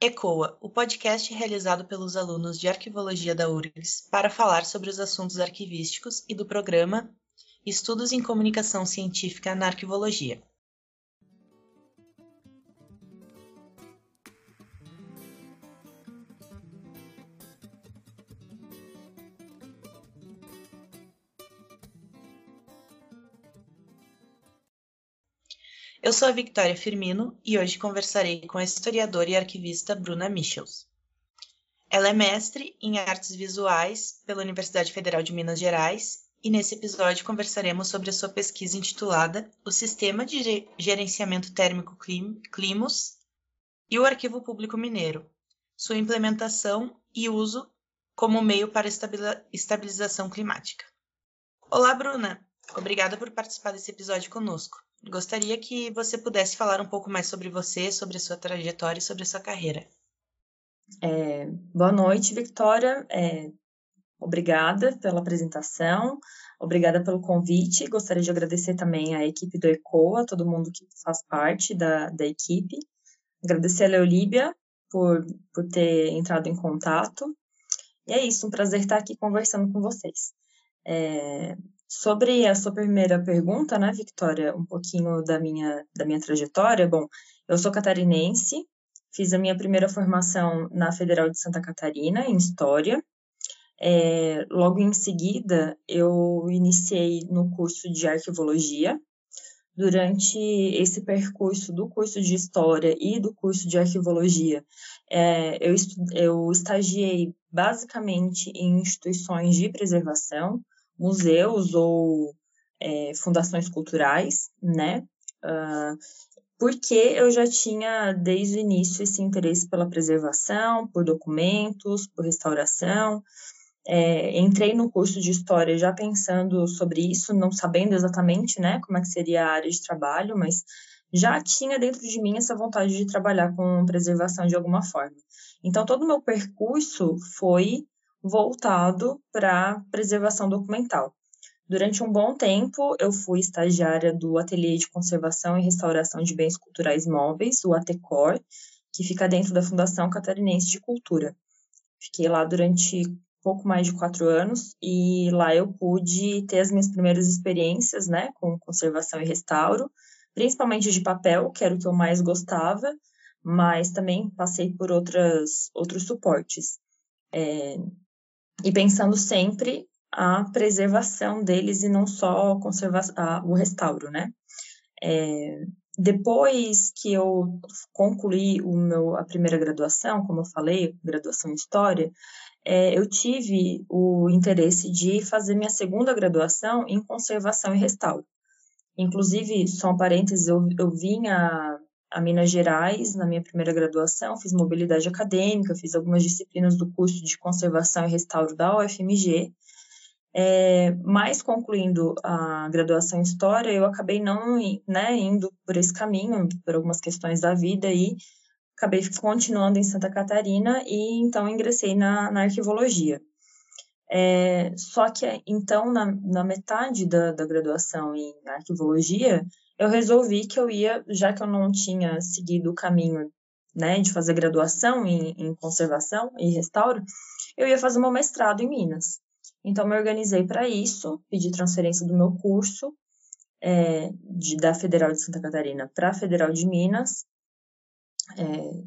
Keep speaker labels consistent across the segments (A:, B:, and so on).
A: ECOA, o podcast realizado pelos alunos de Arquivologia da URGS para falar sobre os assuntos arquivísticos e do programa Estudos em Comunicação Científica na Arquivologia. Eu sou a Victoria Firmino e hoje conversarei com a historiadora e arquivista Bruna Michels. Ela é mestre em artes visuais pela Universidade Federal de Minas Gerais e nesse episódio conversaremos sobre a sua pesquisa intitulada O Sistema de Gerenciamento Térmico Climos e o Arquivo Público Mineiro, sua implementação e uso como meio para estabilização climática. Olá, Bruna! Obrigada por participar desse episódio conosco. Gostaria que você pudesse falar um pouco mais sobre você, sobre a sua trajetória e sobre a sua carreira.
B: É, boa noite, Victoria. É, obrigada pela apresentação, obrigada pelo convite. Gostaria de agradecer também à equipe do ECOA, todo mundo que faz parte da, da equipe. Agradecer a Leolíbia por, por ter entrado em contato. E é isso, um prazer estar aqui conversando com vocês. É, Sobre a sua primeira pergunta, né, Victoria, um pouquinho da minha, da minha trajetória. Bom, eu sou catarinense, fiz a minha primeira formação na Federal de Santa Catarina, em História. É, logo em seguida, eu iniciei no curso de Arquivologia. Durante esse percurso do curso de História e do curso de Arquivologia, é, eu, eu estagiei basicamente em instituições de preservação, museus ou é, fundações culturais, né? Uh, porque eu já tinha desde o início esse interesse pela preservação, por documentos, por restauração. É, entrei no curso de história já pensando sobre isso, não sabendo exatamente, né, como é que seria a área de trabalho, mas já tinha dentro de mim essa vontade de trabalhar com preservação de alguma forma. Então todo o meu percurso foi voltado para preservação documental. Durante um bom tempo, eu fui estagiária do Ateliê de Conservação e Restauração de Bens Culturais Móveis, o ATECOR, que fica dentro da Fundação Catarinense de Cultura. Fiquei lá durante pouco mais de quatro anos e lá eu pude ter as minhas primeiras experiências né, com conservação e restauro, principalmente de papel, que era o que eu mais gostava, mas também passei por outras, outros suportes. É, e pensando sempre a preservação deles e não só a, o restauro, né? É, depois que eu concluí o meu, a primeira graduação, como eu falei, graduação em História, é, eu tive o interesse de fazer minha segunda graduação em Conservação e Restauro. Inclusive, só um parênteses, eu, eu vim a Minas Gerais na minha primeira graduação, fiz mobilidade acadêmica, fiz algumas disciplinas do curso de conservação e restauro da UFMG. É, mas concluindo a graduação em História, eu acabei não né, indo por esse caminho, por algumas questões da vida, e acabei continuando em Santa Catarina e então ingressei na, na arquivologia. É, só que então, na, na metade da, da graduação em arquivologia, eu resolvi que eu ia, já que eu não tinha seguido o caminho né, de fazer graduação em, em conservação e restauro, eu ia fazer meu mestrado em Minas. Então, me organizei para isso, pedi transferência do meu curso é, de, da Federal de Santa Catarina para a Federal de Minas. É,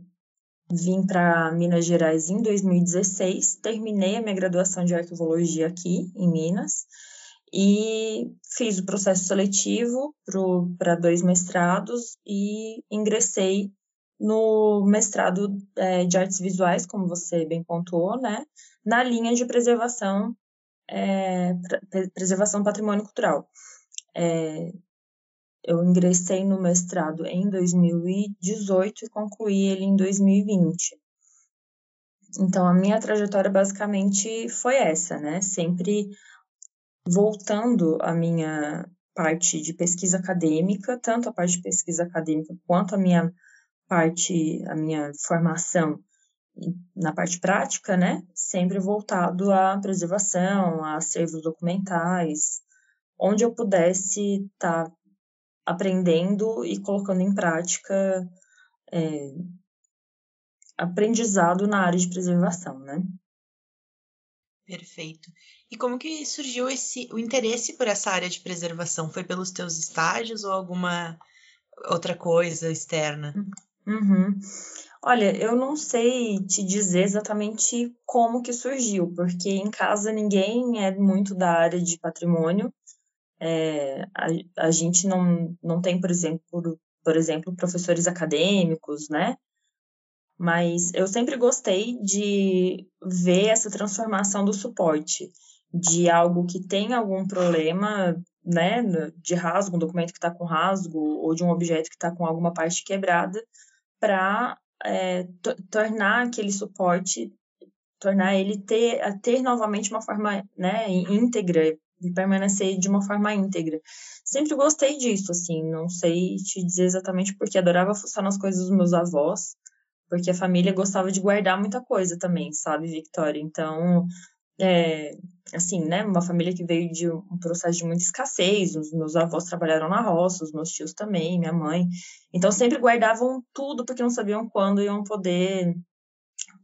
B: vim para Minas Gerais em 2016, terminei a minha graduação de arquivologia aqui em Minas e fiz o processo seletivo para dois mestrados e ingressei no mestrado é, de artes visuais, como você bem pontuou, né, na linha de preservação, é, preservação patrimônio cultural. É, eu ingressei no mestrado em 2018 e concluí ele em 2020. Então, a minha trajetória basicamente foi essa, né? Sempre voltando à minha parte de pesquisa acadêmica, tanto a parte de pesquisa acadêmica quanto a minha parte, a minha formação na parte prática, né? Sempre voltado à preservação, a acervos documentais, onde eu pudesse estar tá aprendendo e colocando em prática é, aprendizado na área de preservação, né?
A: Perfeito. E como que surgiu esse o interesse por essa área de preservação? Foi pelos teus estágios ou alguma outra coisa externa?
B: Uhum. Olha, eu não sei te dizer exatamente como que surgiu, porque em casa ninguém é muito da área de patrimônio. É, a, a gente não, não tem, por exemplo, por, por exemplo, professores acadêmicos, né? Mas eu sempre gostei de ver essa transformação do suporte, de algo que tem algum problema, né, de rasgo, um documento que está com rasgo, ou de um objeto que está com alguma parte quebrada, para é, tornar aquele suporte, tornar ele ter, ter novamente uma forma né, íntegra, e permanecer de uma forma íntegra. Sempre gostei disso, assim, não sei te dizer exatamente porque adorava fuçar nas coisas dos meus avós, porque a família gostava de guardar muita coisa também, sabe, Victoria? Então, é, assim, né, uma família que veio de um processo de muita escassez, os meus avós trabalharam na roça, os meus tios também, minha mãe, então sempre guardavam tudo porque não sabiam quando iam poder,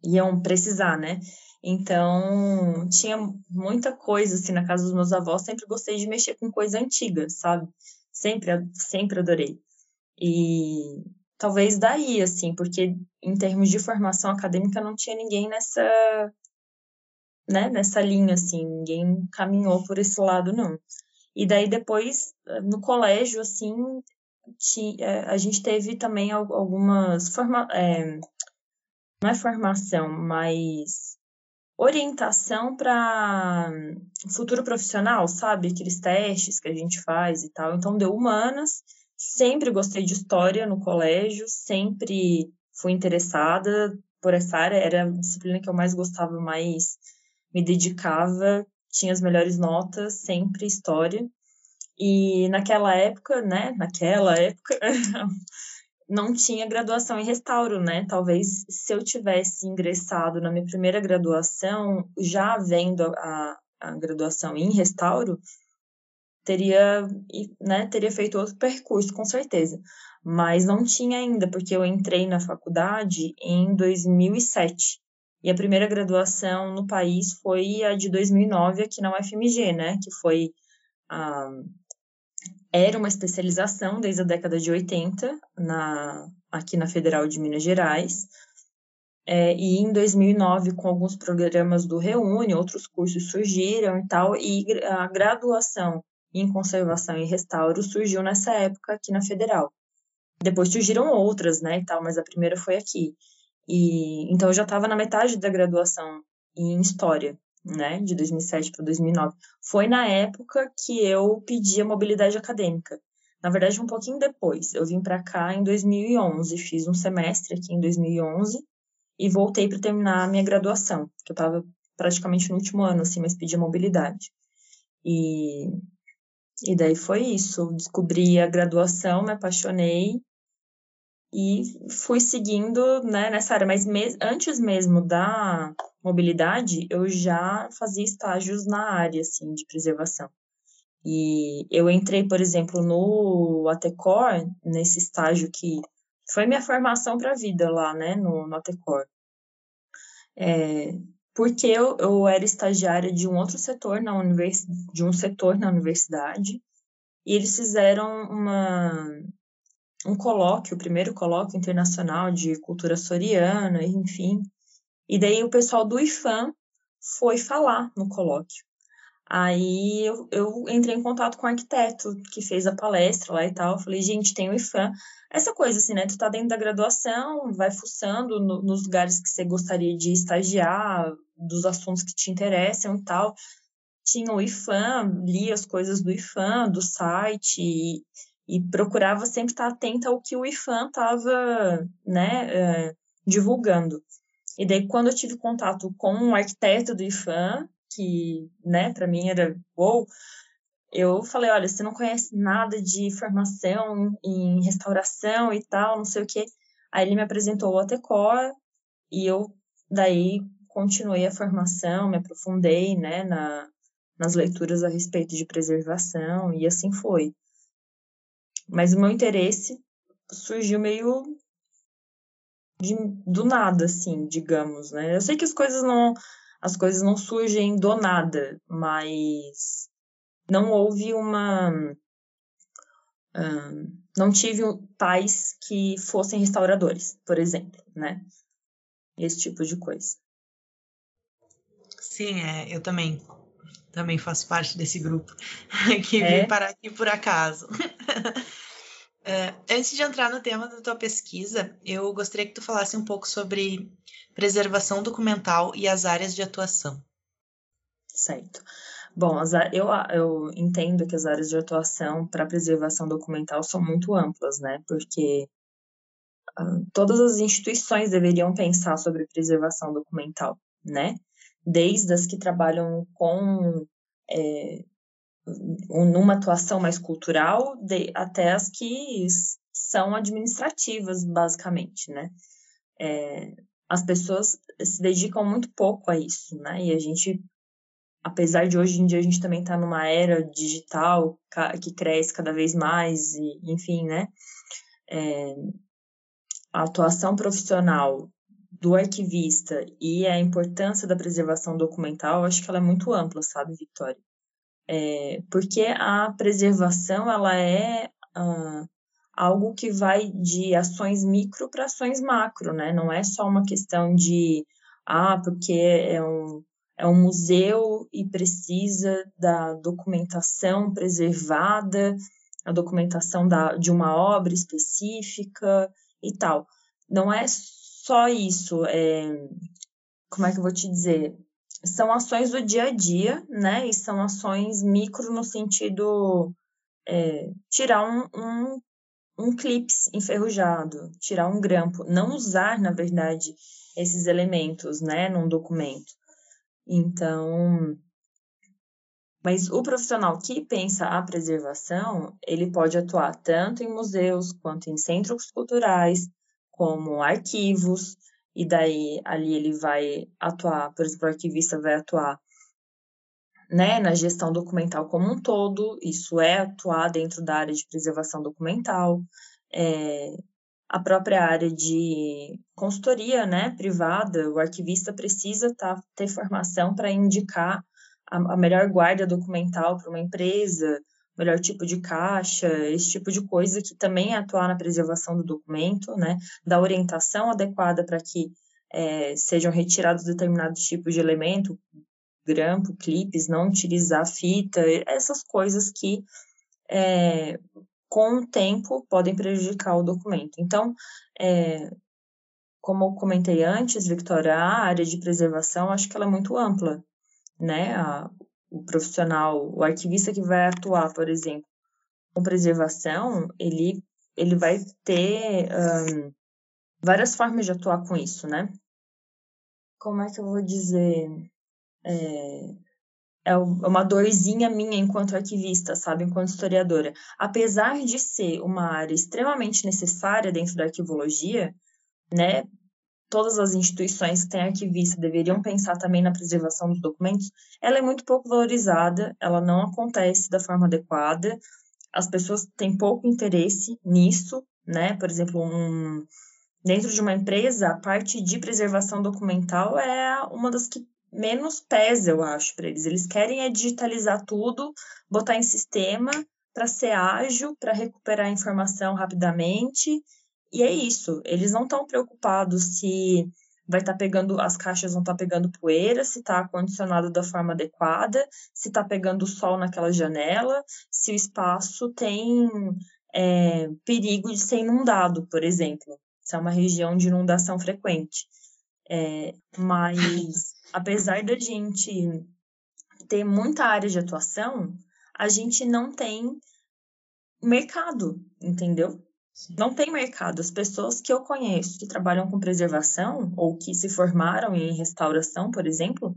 B: iam precisar, né? Então, tinha muita coisa, assim, na casa dos meus avós, sempre gostei de mexer com coisa antiga, sabe? Sempre, sempre adorei. E talvez daí, assim, porque em termos de formação acadêmica não tinha ninguém nessa, né, nessa linha, assim, ninguém caminhou por esse lado, não. E daí depois, no colégio, assim, é, a gente teve também algumas forma, é, não é formação, mas orientação para futuro profissional, sabe? Aqueles testes que a gente faz e tal. Então, deu humanas, Sempre gostei de história no colégio, sempre fui interessada por essa área, era a disciplina que eu mais gostava, mais me dedicava, tinha as melhores notas, sempre história. E naquela época, né, naquela época, não tinha graduação em restauro, né? Talvez se eu tivesse ingressado na minha primeira graduação, já vendo a, a graduação em restauro, teria, né, teria feito outro percurso, com certeza. Mas não tinha ainda, porque eu entrei na faculdade em 2007. E a primeira graduação no país foi a de 2009 aqui na UFMG, né? Que foi a era uma especialização desde a década de 80 na, aqui na Federal de Minas Gerais. É, e em 2009, com alguns programas do Reúne, outros cursos surgiram e tal, e a graduação em conservação e restauro surgiu nessa época aqui na Federal. Depois surgiram outras, né, e tal, mas a primeira foi aqui. E então eu já estava na metade da graduação em história, né, de 2007 para 2009. Foi na época que eu pedi a mobilidade acadêmica. Na verdade, um pouquinho depois. Eu vim para cá em 2011, fiz um semestre aqui em 2011 e voltei para terminar a minha graduação, que eu estava praticamente no último ano, assim, mas pedi a mobilidade. E e daí foi isso. Descobri a graduação, me apaixonei e fui seguindo né, nessa área. Mas me antes mesmo da mobilidade, eu já fazia estágios na área assim, de preservação. E eu entrei, por exemplo, no Atecor, nesse estágio que foi minha formação para a vida lá, né, no, no Atecor. É, porque eu, eu era estagiária de um outro setor na univers, de um setor na universidade e eles fizeram uma um colóquio, o primeiro colóquio internacional de cultura soriana, enfim. E daí o pessoal do IFAM foi falar no colóquio. Aí eu, eu, entrei em contato com o arquiteto que fez a palestra lá e tal. Falei, gente, tem o IFAM. Essa coisa assim, né? Tu tá dentro da graduação, vai fuçando no, nos lugares que você gostaria de estagiar, dos assuntos que te interessam e tal. Tinha o IFAM, lia as coisas do IFAM, do site, e, e procurava sempre estar atenta ao que o IFAM estava né, é, divulgando. E daí, quando eu tive contato com um arquiteto do IFAM, que, né, para mim era wow, eu falei, olha, você não conhece nada de formação em restauração e tal, não sei o quê. Aí ele me apresentou o Atecor e eu daí continuei a formação, me aprofundei, né, na, nas leituras a respeito de preservação e assim foi. Mas o meu interesse surgiu meio de, do nada, assim, digamos, né? Eu sei que as coisas não as coisas não surgem do nada, mas não houve uma não tive pais que fossem restauradores, por exemplo, né? Esse tipo de coisa.
A: Sim, é, eu também também faço parte desse grupo que é? veio parar aqui por acaso. é, antes de entrar no tema da tua pesquisa, eu gostaria que tu falasse um pouco sobre preservação documental e as áreas de atuação.
B: Certo. Bom, eu, eu entendo que as áreas de atuação para preservação documental são muito amplas, né? Porque uh, todas as instituições deveriam pensar sobre preservação documental, né? Desde as que trabalham com é, numa atuação mais cultural, de, até as que são administrativas, basicamente, né? É, as pessoas se dedicam muito pouco a isso, né? E a gente apesar de hoje em dia a gente também estar tá numa era digital que cresce cada vez mais, e, enfim, né? É, a atuação profissional do arquivista e a importância da preservação documental, acho que ela é muito ampla, sabe, Victoria? É, porque a preservação, ela é ah, algo que vai de ações micro para ações macro, né? Não é só uma questão de, ah, porque é um é um museu e precisa da documentação preservada, a documentação da, de uma obra específica e tal. Não é só isso, é, como é que eu vou te dizer? São ações do dia a dia, né? E são ações micro no sentido é, tirar um, um, um clips enferrujado, tirar um grampo, não usar, na verdade, esses elementos, né, num documento. Então, mas o profissional que pensa a preservação, ele pode atuar tanto em museus quanto em centros culturais, como arquivos, e daí ali ele vai atuar, por exemplo, o arquivista vai atuar né, na gestão documental como um todo, isso é atuar dentro da área de preservação documental. É, a própria área de consultoria né, privada, o arquivista precisa tá, ter formação para indicar a, a, melhor guarda documental para uma empresa, melhor tipo de caixa, esse tipo de coisa que também é atuar na preservação do documento, né, da orientação adequada para que é, sejam retirados determinados tipos de elemento, grampo, clipes, não utilizar fita, essas coisas que é, com o tempo, podem prejudicar o documento. Então, é, como eu comentei antes, Victoria, a área de preservação, acho que ela é muito ampla, né? A, o profissional, o arquivista que vai atuar, por exemplo, com preservação, ele, ele vai ter um, várias formas de atuar com isso, né? Como é que eu vou dizer? É, é, é uma dorzinha minha enquanto arquivista, sabe, enquanto historiadora. Apesar de ser uma área extremamente necessária dentro da arquivologia, né, todas as instituições que têm arquivista deveriam pensar também na preservação dos documentos, ela é muito pouco valorizada, ela não acontece da forma adequada, as pessoas têm pouco interesse nisso, né, por exemplo, um, dentro de uma empresa, a parte de preservação documental é uma das que menos pesa, eu acho, para eles. Eles querem é digitalizar tudo, botar em sistema para ser ágil, para recuperar a informação rapidamente. E é isso. Eles não estão preocupados se vai estar tá pegando, as caixas vão estar tá pegando poeira, se está acondicionado da forma adequada, se está pegando sol naquela janela, se o espaço tem é, perigo de ser inundado, por exemplo. Se é uma região de inundação frequente. É, mas apesar da gente ter muita área de atuação, a gente não tem mercado, entendeu? Não tem mercado. As pessoas que eu conheço que trabalham com preservação ou que se formaram em restauração, por exemplo,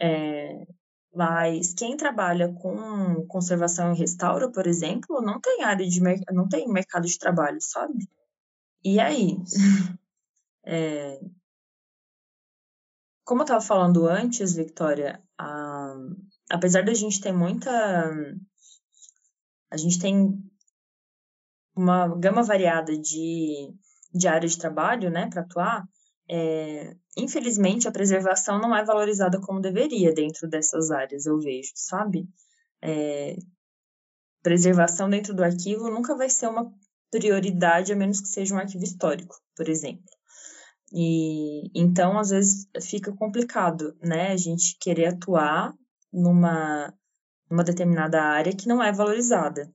B: é, mas quem trabalha com conservação e restauro, por exemplo, não tem área de não tem mercado de trabalho, sabe? E aí? É, como eu estava falando antes, Victoria, a, apesar da gente ter muita. A gente tem uma gama variada de de área de trabalho, né, para atuar, é, infelizmente a preservação não é valorizada como deveria dentro dessas áreas, eu vejo, sabe? É, preservação dentro do arquivo nunca vai ser uma prioridade, a menos que seja um arquivo histórico, por exemplo. E então, às vezes, fica complicado, né? A gente querer atuar numa, numa determinada área que não é valorizada.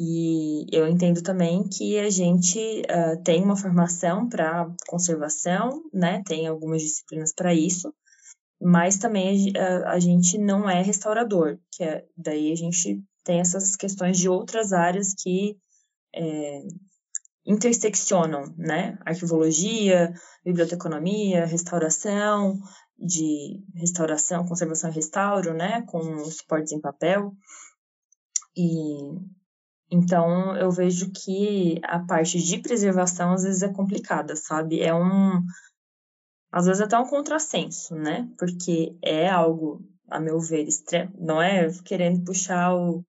B: E eu entendo também que a gente uh, tem uma formação para conservação, né? Tem algumas disciplinas para isso, mas também a, a, gente não é restaurador, que é, daí a gente tem essas questões de outras áreas que é, interseccionam, né? Arquivologia, biblioteconomia, restauração, de restauração, conservação e restauro, né? Com suportes em papel. E então eu vejo que a parte de preservação às vezes é complicada, sabe? É um às vezes até um contrassenso, né? Porque é algo, a meu ver, não é querendo puxar o,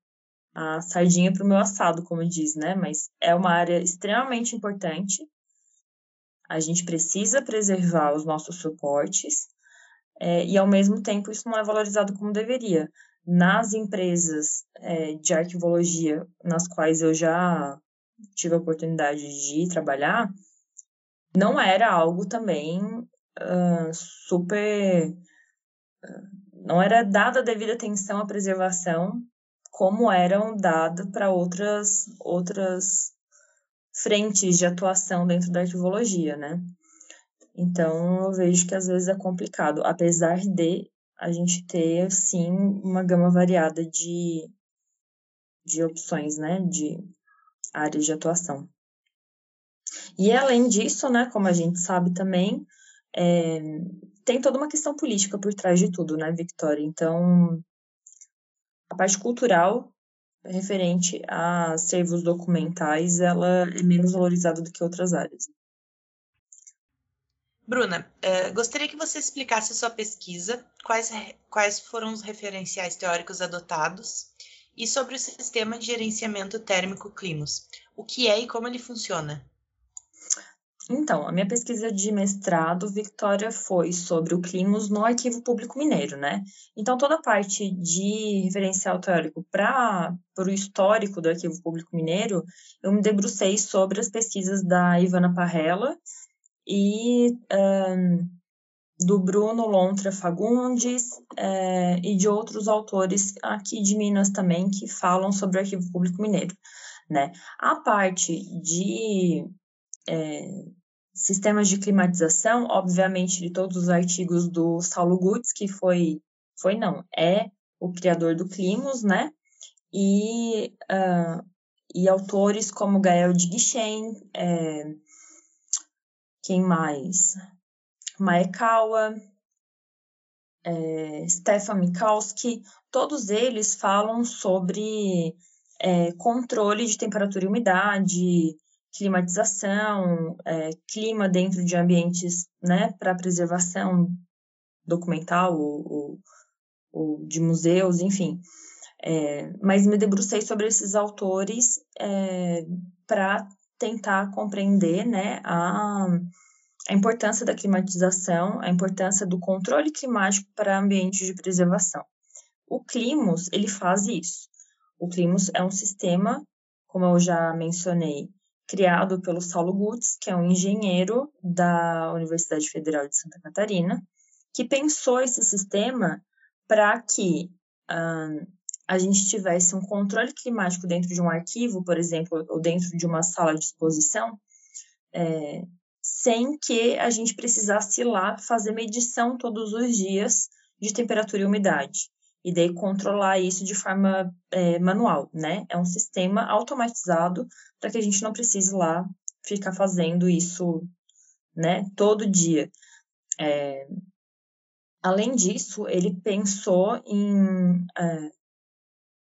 B: a sardinha para o meu assado, como diz, né? Mas é uma área extremamente importante. A gente precisa preservar os nossos suportes é, e, ao mesmo tempo, isso não é valorizado como deveria. Nas empresas é, de arquivologia nas quais eu já tive a oportunidade de trabalhar, não era algo também uh, super. Uh, não era dada a devida atenção à preservação como eram dadas para outras, outras frentes de atuação dentro da arquivologia, né? Então, eu vejo que às vezes é complicado, apesar de a gente ter, sim, uma gama variada de, de opções, né, de áreas de atuação. E além disso, né, como a gente sabe também, é, tem toda uma questão política por trás de tudo, né, Victoria? Então, a parte cultural referente a servos documentais, ela é menos valorizada do que outras áreas.
A: Bruna, uh, gostaria que você explicasse a sua pesquisa, quais, quais foram os referenciais teóricos adotados e sobre o sistema de gerenciamento térmico Climos, o que é e como ele funciona.
B: Então, a minha pesquisa de mestrado, Victoria, foi sobre o Climos no Arquivo Público Mineiro, né? Então, toda a parte de referencial teórico para o histórico do Arquivo Público Mineiro, eu me debrucei sobre as pesquisas da Ivana Parrella e um, do Bruno Lontra Fagundes é, e de outros autores aqui de Minas também que falam sobre o Arquivo Público Mineiro. Né? A parte de é, sistemas de climatização, obviamente, de todos os artigos do Saulo Gutz, que foi, foi não, é o criador do Climos, né? E, uh, e autores como Gael de Guichen, é, quem mais? Maekawa, é, Stefan Mikalski, todos eles falam sobre é, controle de temperatura e umidade, climatização, é, clima dentro de ambientes né, para preservação documental ou, ou, ou, de museus, enfim. É, mas me debrucei sobre esses autores é, para tentar compreender né, a, a importância da climatização, a importância do controle climático para ambientes de preservação. O Climos, ele faz isso. O Climos é um sistema, como eu já mencionei, criado pelo Saulo Gutz, que é um engenheiro da Universidade Federal de Santa Catarina, que pensou esse sistema para que uh, a gente tivesse um controle climático dentro de um arquivo, por exemplo, ou dentro de uma sala de exposição, é, sem que a gente precisasse ir lá fazer medição todos os dias de temperatura e umidade e daí controlar isso de forma é, manual, né? É um sistema automatizado para que a gente não precise lá ficar fazendo isso, né, todo dia. É, além disso, ele pensou em é,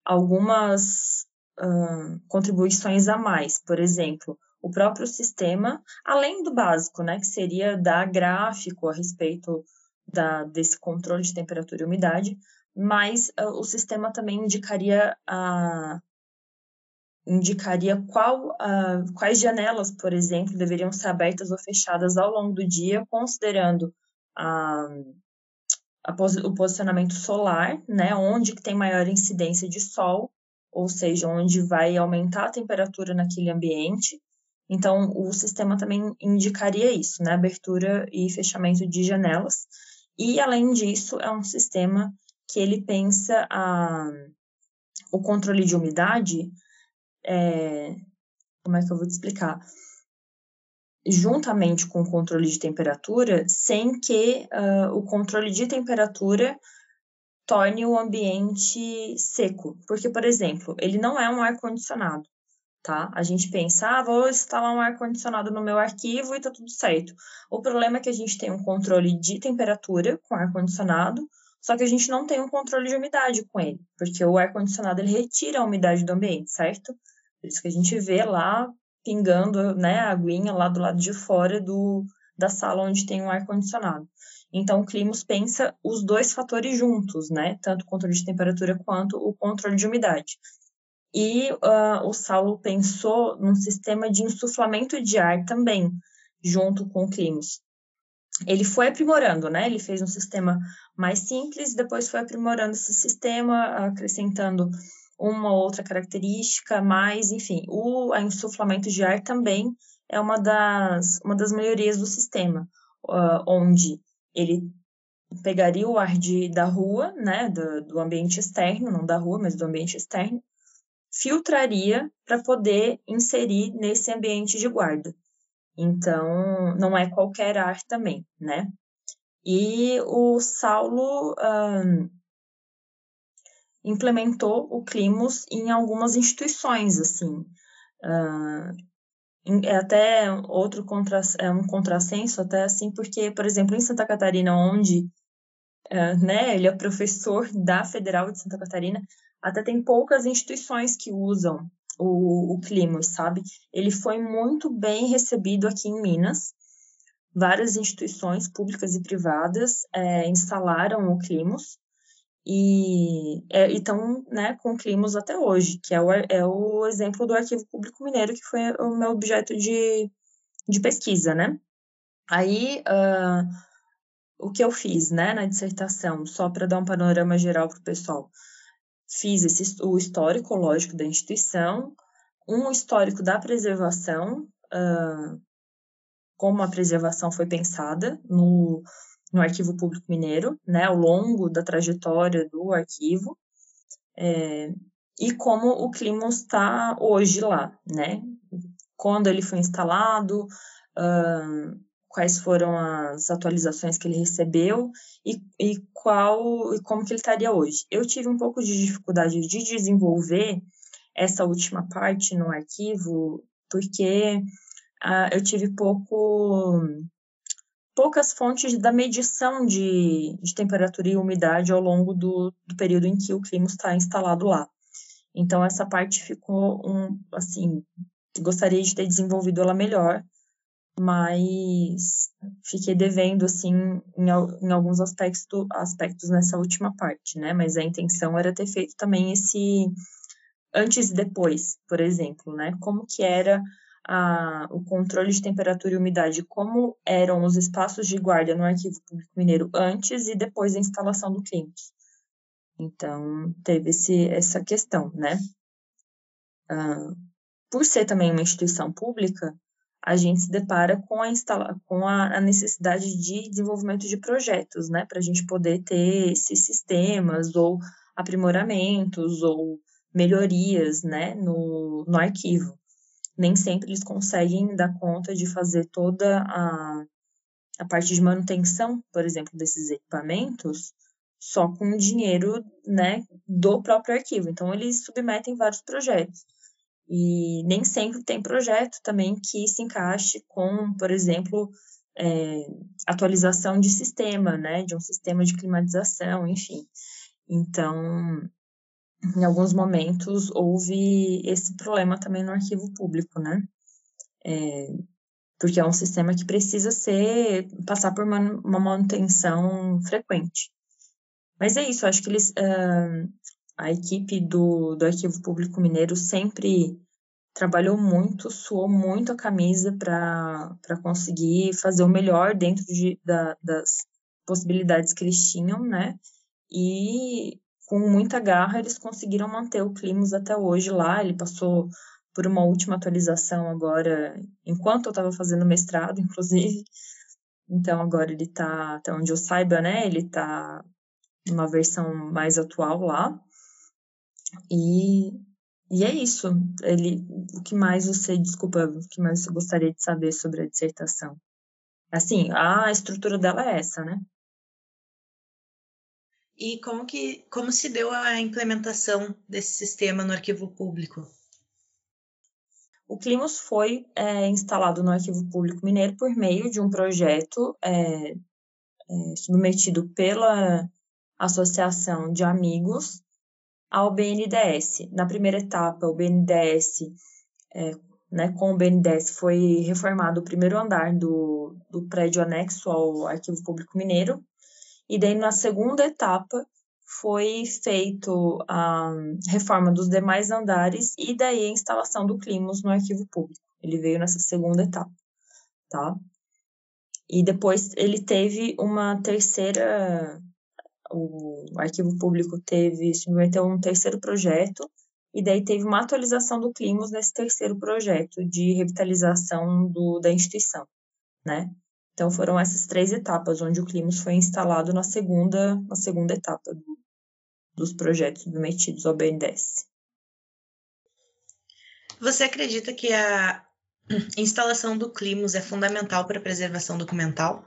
B: algumas uh, contribuições a mais, por exemplo, o próprio sistema, além do básico, né, que seria dar gráfico a respeito da, desse controle de temperatura e umidade, mas uh, o sistema também indicaria a indicaria qual, uh, quais janelas, por exemplo, deveriam ser abertas ou fechadas ao longo do dia, considerando a, o posicionamento solar, né, onde que tem maior incidência de sol, ou seja, onde vai aumentar a temperatura naquele ambiente. Então, o sistema também indicaria isso, né, abertura e fechamento de janelas. E, além disso, é um sistema que ele pensa a, o controle de umidade, é, como é que eu vou te explicar? Juntamente com o controle de temperatura, sem que uh, o controle de temperatura torne o ambiente seco. Porque, por exemplo, ele não é um ar-condicionado, tá? A gente pensa, ah, vou instalar um ar-condicionado no meu arquivo e tá tudo certo. O problema é que a gente tem um controle de temperatura com ar-condicionado, só que a gente não tem um controle de umidade com ele, porque o ar-condicionado ele retira a umidade do ambiente, certo? Por isso que a gente vê lá pingando, né, a aguinha lá do lado de fora do, da sala onde tem um ar-condicionado. Então, o Climos pensa os dois fatores juntos, né? Tanto o controle de temperatura quanto o controle de umidade. E uh, o Saulo pensou num sistema de insuflamento de ar também, junto com o Climos ele foi aprimorando, né? Ele fez um sistema mais simples, depois foi aprimorando esse sistema, acrescentando uma outra característica, mais, enfim, o insuflamento de ar também é uma das, uma das melhorias do sistema, uh, onde ele pegaria o ar de, da rua, né, do, do ambiente externo, não da rua, mas do ambiente externo, filtraria para poder inserir nesse ambiente de guarda. Então, não é qualquer ar também, né? E o Saulo um, implementou o Climos em algumas instituições, assim. Uh, é até outro contra, é um contrassenso, até assim, porque, por exemplo, em Santa Catarina, onde uh, né, ele é professor da Federal de Santa Catarina, até tem poucas instituições que usam o, o Climos, sabe? Ele foi muito bem recebido aqui em Minas. Várias instituições públicas e privadas é, instalaram o Climos e é, estão né, com o Climos até hoje, que é o, é o exemplo do Arquivo Público Mineiro, que foi o meu objeto de, de pesquisa, né? Aí, uh, o que eu fiz né, na dissertação, só para dar um panorama geral para o pessoal, fiz esse, o histórico lógico da instituição, um histórico da preservação, uh, como a preservação foi pensada no, no Arquivo Público Mineiro, né, ao longo da trajetória do arquivo, é, e como o clima está hoje lá, né, quando ele foi instalado, uh, quais foram as atualizações que ele recebeu e, e qual e como que ele estaria hoje. Eu tive um pouco de dificuldade de desenvolver essa última parte no arquivo porque uh, eu tive pouco poucas fontes da medição de, de temperatura e umidade ao longo do, do período em que o clima está instalado lá. Então essa parte ficou um assim gostaria de ter desenvolvido ela melhor mas fiquei devendo assim em, em alguns aspectos, aspectos nessa última parte, né? Mas a intenção era ter feito também esse antes e depois, por exemplo, né? Como que era a, o controle de temperatura e umidade, como eram os espaços de guarda no Arquivo Público Mineiro antes e depois da instalação do Climax. Então, teve esse, essa questão, né? Uh, por ser também uma instituição pública, a gente se depara com a, instala com a, necessidade de desenvolvimento de projetos, né, para a gente poder ter esses sistemas ou aprimoramentos ou melhorias, né, no, no arquivo. Nem sempre eles conseguem dar conta de fazer toda a, a parte de manutenção, por exemplo, desses equipamentos, só com dinheiro, né, do próprio arquivo. Então, eles submetem vários projetos. E nem sempre tem projeto também que se encaixe com, por exemplo, é, atualização de sistema, né, de um sistema de climatização, enfim. Então, em alguns momentos houve esse problema também no arquivo público, né? É, porque é um sistema que precisa ser passar por uma, manutenção frequente. Mas é isso, acho que eles a equipe do, do Arquivo Público Mineiro sempre trabalhou muito, suou muito a camisa para conseguir fazer o melhor dentro de, da, das possibilidades que eles tinham, né? E com muita garra eles conseguiram manter o Climos até hoje lá. Ele passou por uma última atualização agora, enquanto eu estava fazendo mestrado, inclusive. Então agora ele está, até onde eu saiba, né? Ele está numa versão mais atual lá. E, e é isso. Ele, o que mais você, desculpa, o que mais você gostaria de saber sobre a dissertação? Assim, a estrutura dela é essa, né?
A: E como que como se deu a implementação desse sistema no arquivo público?
B: O Climos foi é, instalado no Arquivo Público Mineiro por meio de um projeto é, é, submetido pela Associação de Amigos ao BNDES. Na primeira etapa, o BNDES, é, né, com o BNDES, foi reformado o primeiro andar do, do prédio anexo ao Arquivo Público Mineiro, e daí na segunda etapa foi feito a reforma dos demais andares e daí a instalação do Climos no arquivo público. Ele veio nessa segunda etapa, tá? E depois ele teve uma terceira o arquivo público teve submeteu um terceiro projeto e daí teve uma atualização do Climos nesse terceiro projeto de revitalização do, da instituição, né? Então foram essas três etapas onde o Climos foi instalado na segunda na segunda etapa do, dos projetos submetidos ao BNDES.
A: Você acredita que a instalação do Climos é fundamental para a preservação documental?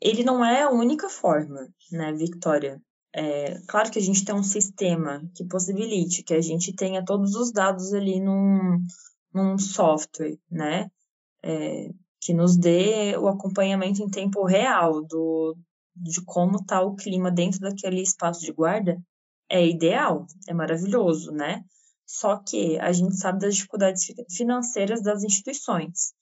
B: ele não é a única forma, né, Victoria? É, claro que a gente tem um sistema que possibilite que a gente tenha todos os dados ali num, num software, né? É, que nos dê o acompanhamento em tempo real do, de como está o clima dentro daquele espaço de guarda, é ideal, é maravilhoso, né? Só que a gente sabe das dificuldades financeiras das instituições.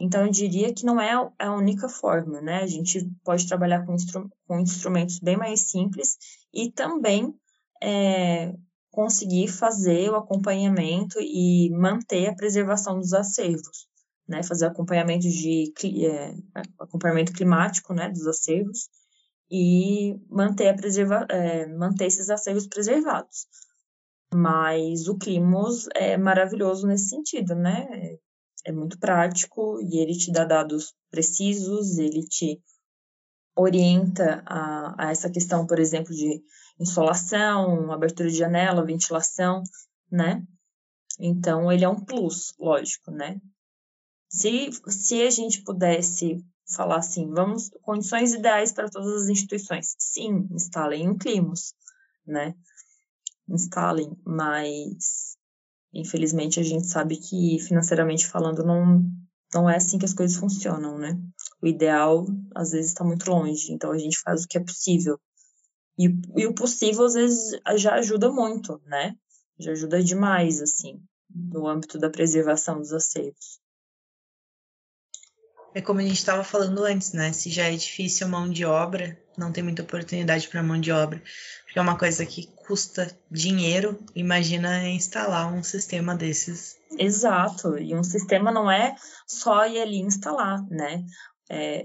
B: Então, eu diria que não é a única forma, né? A gente pode trabalhar com, instru com instrumentos bem mais simples e também é, conseguir fazer o acompanhamento e manter a preservação dos acervos, né? Fazer acompanhamento de é, acompanhamento climático, né? Dos acervos e manter a preserva é, manter esses acervos preservados. Mas o Climos é maravilhoso nesse sentido, né? é muito prático e ele te dá dados precisos, ele te orienta a, a essa questão, por exemplo, de insolação, abertura de janela, ventilação, né? Então, ele é um plus, lógico, né? Se, se a gente pudesse falar assim, vamos, condições ideais para todas as instituições. Sim, instalem um Climos, né? Instalem, mas Infelizmente, a gente sabe que, financeiramente falando, não, não é assim que as coisas funcionam, né? O ideal, às vezes, está muito longe, então a gente faz o que é possível. E, e o possível, às vezes, já ajuda muito, né? Já ajuda demais, assim, no âmbito da preservação dos acervos.
A: É como a gente estava falando antes, né? Se já é difícil mão de obra, não tem muita oportunidade para mão de obra, porque é uma coisa que custa dinheiro. Imagina instalar um sistema desses.
B: Exato, e um sistema não é só ir ali instalar, né? É,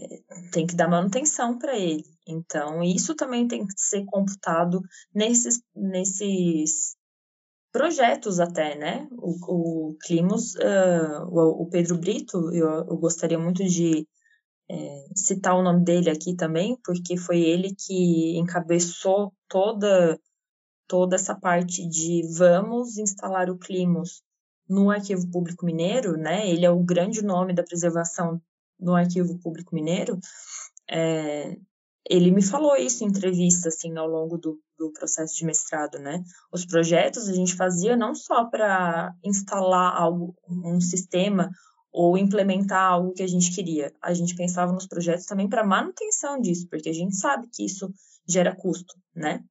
B: tem que dar manutenção para ele. Então, isso também tem que ser computado nesses, nesses projetos até, né? O, o Climos, uh, o, o, Pedro Brito, eu, eu gostaria muito de é, citar o nome dele aqui também, porque foi ele que encabeçou toda toda essa parte de vamos instalar o Climos no Arquivo Público Mineiro, né? Ele é o grande nome da preservação no Arquivo Público Mineiro. É, ele me falou isso em entrevista, assim, ao longo do, do processo de mestrado, né? Os projetos a gente fazia não só para instalar algo, um sistema ou implementar algo que a gente queria. A gente pensava nos projetos também para manutenção disso, porque a gente sabe que isso gera custo, né?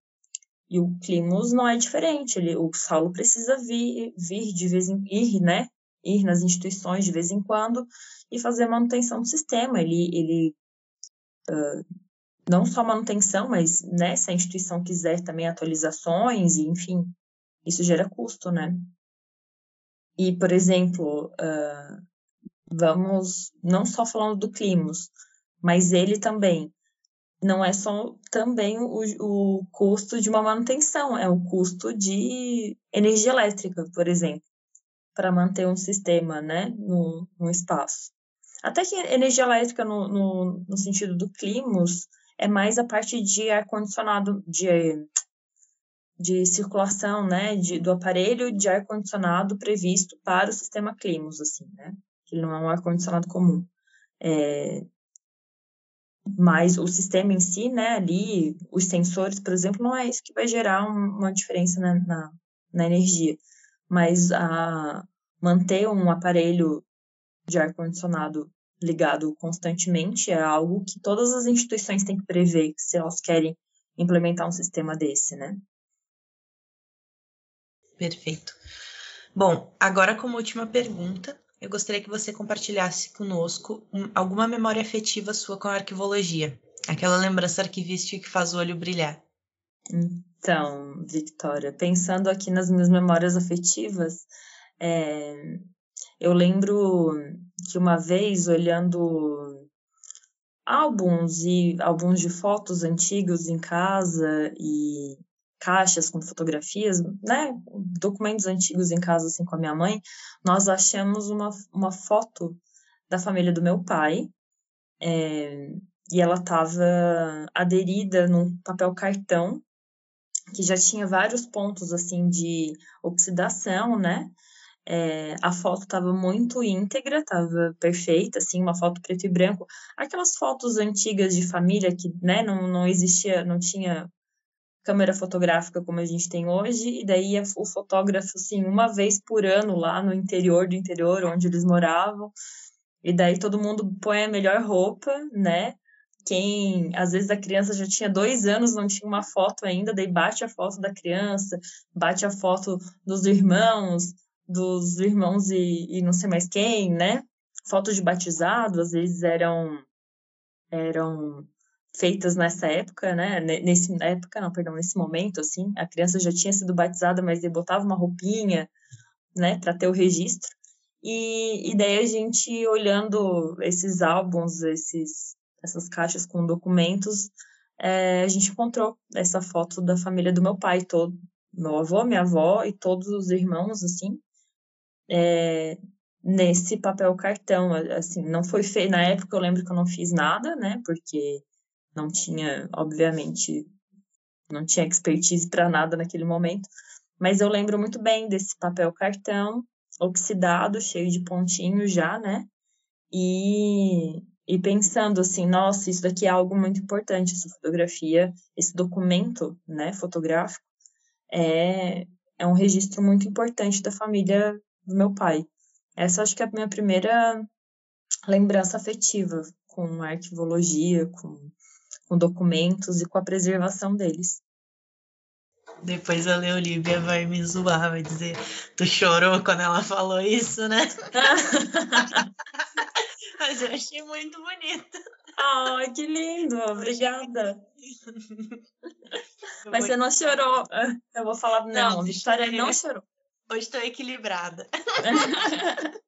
B: E o Climos não é diferente. Ele, o Saulo precisa vir, vir de vez em ir, né? Ir nas instituições de vez em quando e fazer manutenção do sistema. Ele, ele uh, não só manutenção, mas né, se a instituição quiser também atualizações, e, enfim, isso gera custo, né? E, por exemplo, uh, vamos não só falando do Climos, mas ele também não é só também o, o custo de uma manutenção, é o custo de energia elétrica, por exemplo, para manter um sistema né, no, no espaço. Até que energia elétrica, no, no, no sentido do Climos, é mais a parte de ar-condicionado, de, de circulação, né, de, do aparelho de ar-condicionado previsto para o sistema Climos, assim, né, que não é um ar-condicionado comum. É, mas o sistema em si, né, ali, os sensores, por exemplo, não é isso que vai gerar uma diferença na, na, na energia. Mas a manter um aparelho de ar-condicionado ligado constantemente é algo que todas as instituições têm que prever se elas querem implementar um sistema desse, né?
A: Perfeito. Bom, agora como última pergunta, eu gostaria que você compartilhasse conosco alguma memória afetiva sua com a arquivologia, aquela lembrança arquivística que faz o olho brilhar.
B: Então, Victoria, pensando aqui nas minhas memórias afetivas, é, eu lembro que uma vez, olhando álbuns e álbuns de fotos antigos em casa e caixas com fotografias, né, documentos antigos em casa assim com a minha mãe, nós achamos uma, uma foto da família do meu pai é, e ela estava aderida num papel cartão que já tinha vários pontos assim de oxidação, né? É, a foto estava muito íntegra, estava perfeita, assim, uma foto preto e branco. Aquelas fotos antigas de família que, né, não, não existia, não tinha câmera fotográfica como a gente tem hoje, e daí o fotógrafo, assim, uma vez por ano lá no interior do interior, onde eles moravam, e daí todo mundo põe a melhor roupa, né? Quem, às vezes a criança já tinha dois anos, não tinha uma foto ainda, daí bate a foto da criança, bate a foto dos irmãos, dos irmãos e, e não sei mais quem, né? Fotos de batizado, às vezes eram eram feitas nessa época, né? Nesse época, não, perdão, nesse momento, assim, a criança já tinha sido batizada, mas ele botava uma roupinha, né, para ter o registro. E, e daí a gente olhando esses álbuns, esses, essas caixas com documentos, é, a gente encontrou essa foto da família do meu pai todo, meu avô, minha avó e todos os irmãos, assim, é, nesse papel cartão, assim, não foi feito, na época eu lembro que eu não fiz nada, né, porque não tinha, obviamente, não tinha expertise para nada naquele momento, mas eu lembro muito bem desse papel cartão oxidado, cheio de pontinhos já, né? E, e pensando assim, nossa, isso daqui é algo muito importante, essa fotografia, esse documento, né, fotográfico, é, é um registro muito importante da família do meu pai. Essa acho que é a minha primeira lembrança afetiva com a arquivologia, com com documentos e com a preservação deles.
A: Depois a Leolívia vai me zoar, vai dizer, tu chorou quando ela falou isso, né? Mas eu achei muito bonito.
B: Ai, que lindo, obrigada. Mas você não chorou. Eu vou falar, não, não Vitória não chorou.
A: Hoje estou equilibrada.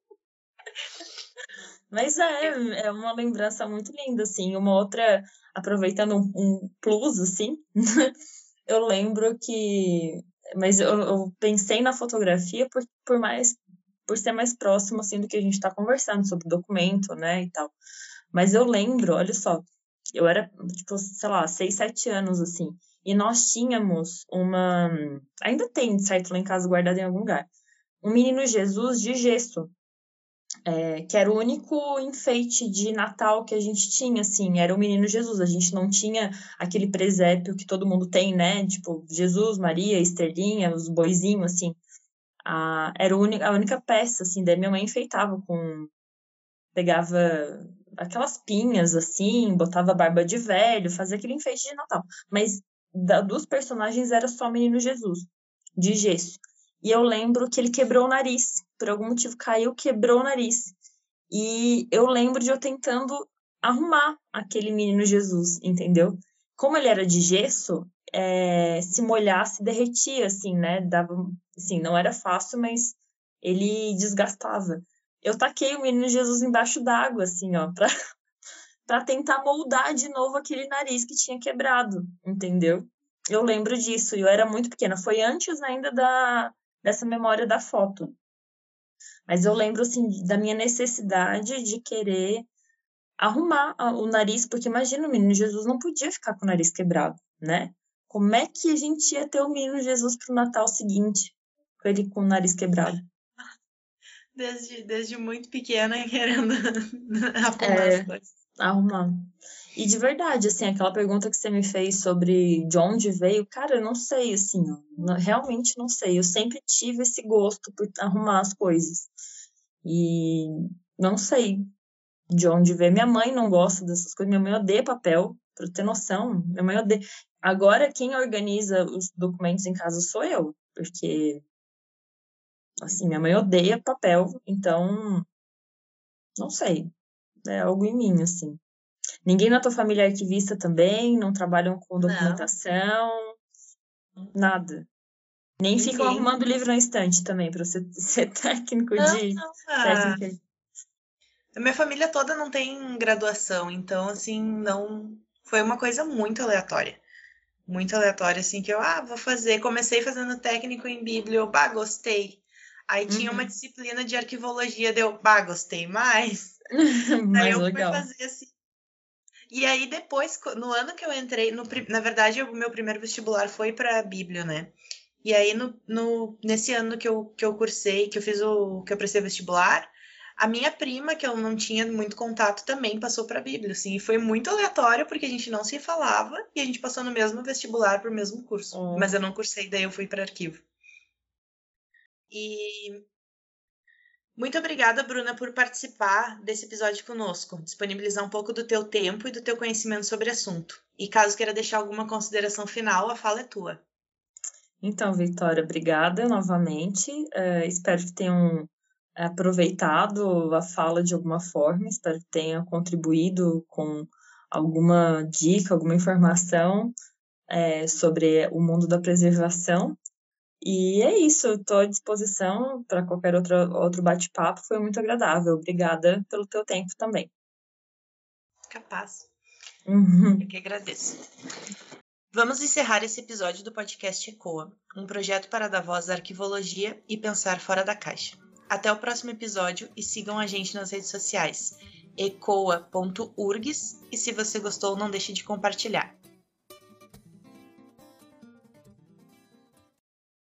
B: Mas é, é uma lembrança muito linda, assim. Uma outra aproveitando um, um plus, assim, eu lembro que. Mas eu, eu, pensei na fotografia por, por mais por ser mais próximo assim do que a gente está conversando sobre documento, né, e tal. Mas eu lembro, olha só, eu era tipo, sei lá, seis, sete anos assim, e nós tínhamos uma, ainda tem, certo, lá em casa guardado em algum lugar, um menino Jesus de gesso é, que era o único enfeite de Natal que a gente tinha, assim, era o Menino Jesus. A gente não tinha aquele presépio que todo mundo tem, né? Tipo, Jesus, Maria, Estrelinha, os boizinhos, assim. A, era a única peça, assim, daí minha mãe enfeitava com... Pegava aquelas pinhas, assim, botava barba de velho, fazia aquele enfeite de Natal. Mas da, dos personagens era só o Menino Jesus, de gesso. E eu lembro que ele quebrou o nariz. Por algum motivo caiu, quebrou o nariz. E eu lembro de eu tentando arrumar aquele menino Jesus, entendeu? Como ele era de gesso, é, se molhasse, derretia, assim, né? Dava, assim, não era fácil, mas ele desgastava. Eu taquei o menino Jesus embaixo d'água, assim, ó, pra, pra tentar moldar de novo aquele nariz que tinha quebrado, entendeu? Eu lembro disso, eu era muito pequena. Foi antes ainda da, dessa memória da foto. Mas eu lembro, assim, da minha necessidade de querer arrumar o nariz, porque imagina, o menino Jesus não podia ficar com o nariz quebrado, né? Como é que a gente ia ter o menino Jesus pro Natal seguinte, com ele com o nariz quebrado?
A: Desde, desde muito pequena, querendo arrumar é, as coisas.
B: Arrumar. E de verdade, assim, aquela pergunta que você me fez sobre de onde veio, cara, eu não sei, assim, realmente não sei. Eu sempre tive esse gosto por arrumar as coisas. E não sei de onde veio. Minha mãe não gosta dessas coisas, minha mãe odeia papel, pra ter noção. Minha mãe odeia. Agora, quem organiza os documentos em casa sou eu, porque, assim, minha mãe odeia papel, então, não sei. É algo em mim, assim. Ninguém na tua família é arquivista também? Não trabalham com documentação? Não. Nada. Nem Ninguém. ficam arrumando livro na estante também, para você ser técnico não, de. Não, ah. técnica.
A: A minha família toda não tem graduação, então, assim, não. Foi uma coisa muito aleatória. Muito aleatória, assim, que eu, ah, vou fazer. Comecei fazendo técnico em Bíblia, eu, bah, gostei. Aí uhum. tinha uma uhum. disciplina de arquivologia, deu, bah, gostei mais. mais Daí eu legal. fui fazer assim, e aí depois, no ano que eu entrei, no, na verdade, o meu primeiro vestibular foi para a Bíblia, né? E aí no, no, nesse ano que eu, que eu cursei, que eu fiz o que eu prestei vestibular, a minha prima, que eu não tinha muito contato, também passou para a Bíblia, assim, e foi muito aleatório porque a gente não se falava e a gente passou no mesmo vestibular para o mesmo curso. Uhum. Mas eu não cursei, daí eu fui para arquivo. E muito obrigada, Bruna, por participar desse episódio conosco, disponibilizar um pouco do teu tempo e do teu conhecimento sobre o assunto. E caso queira deixar alguma consideração final, a fala é tua.
B: Então, Vitória, obrigada novamente. Uh, espero que tenham aproveitado a fala de alguma forma, espero que tenha contribuído com alguma dica, alguma informação é, sobre o mundo da preservação e é isso, estou à disposição para qualquer outro, outro bate-papo, foi muito agradável. Obrigada pelo teu tempo também.
A: Capaz. Uhum. Eu que agradeço. Vamos encerrar esse episódio do podcast Ecoa, um projeto para dar voz à arquivologia e pensar fora da caixa. Até o próximo episódio e sigam a gente nas redes sociais ecoa.urgs e se você gostou, não deixe de compartilhar.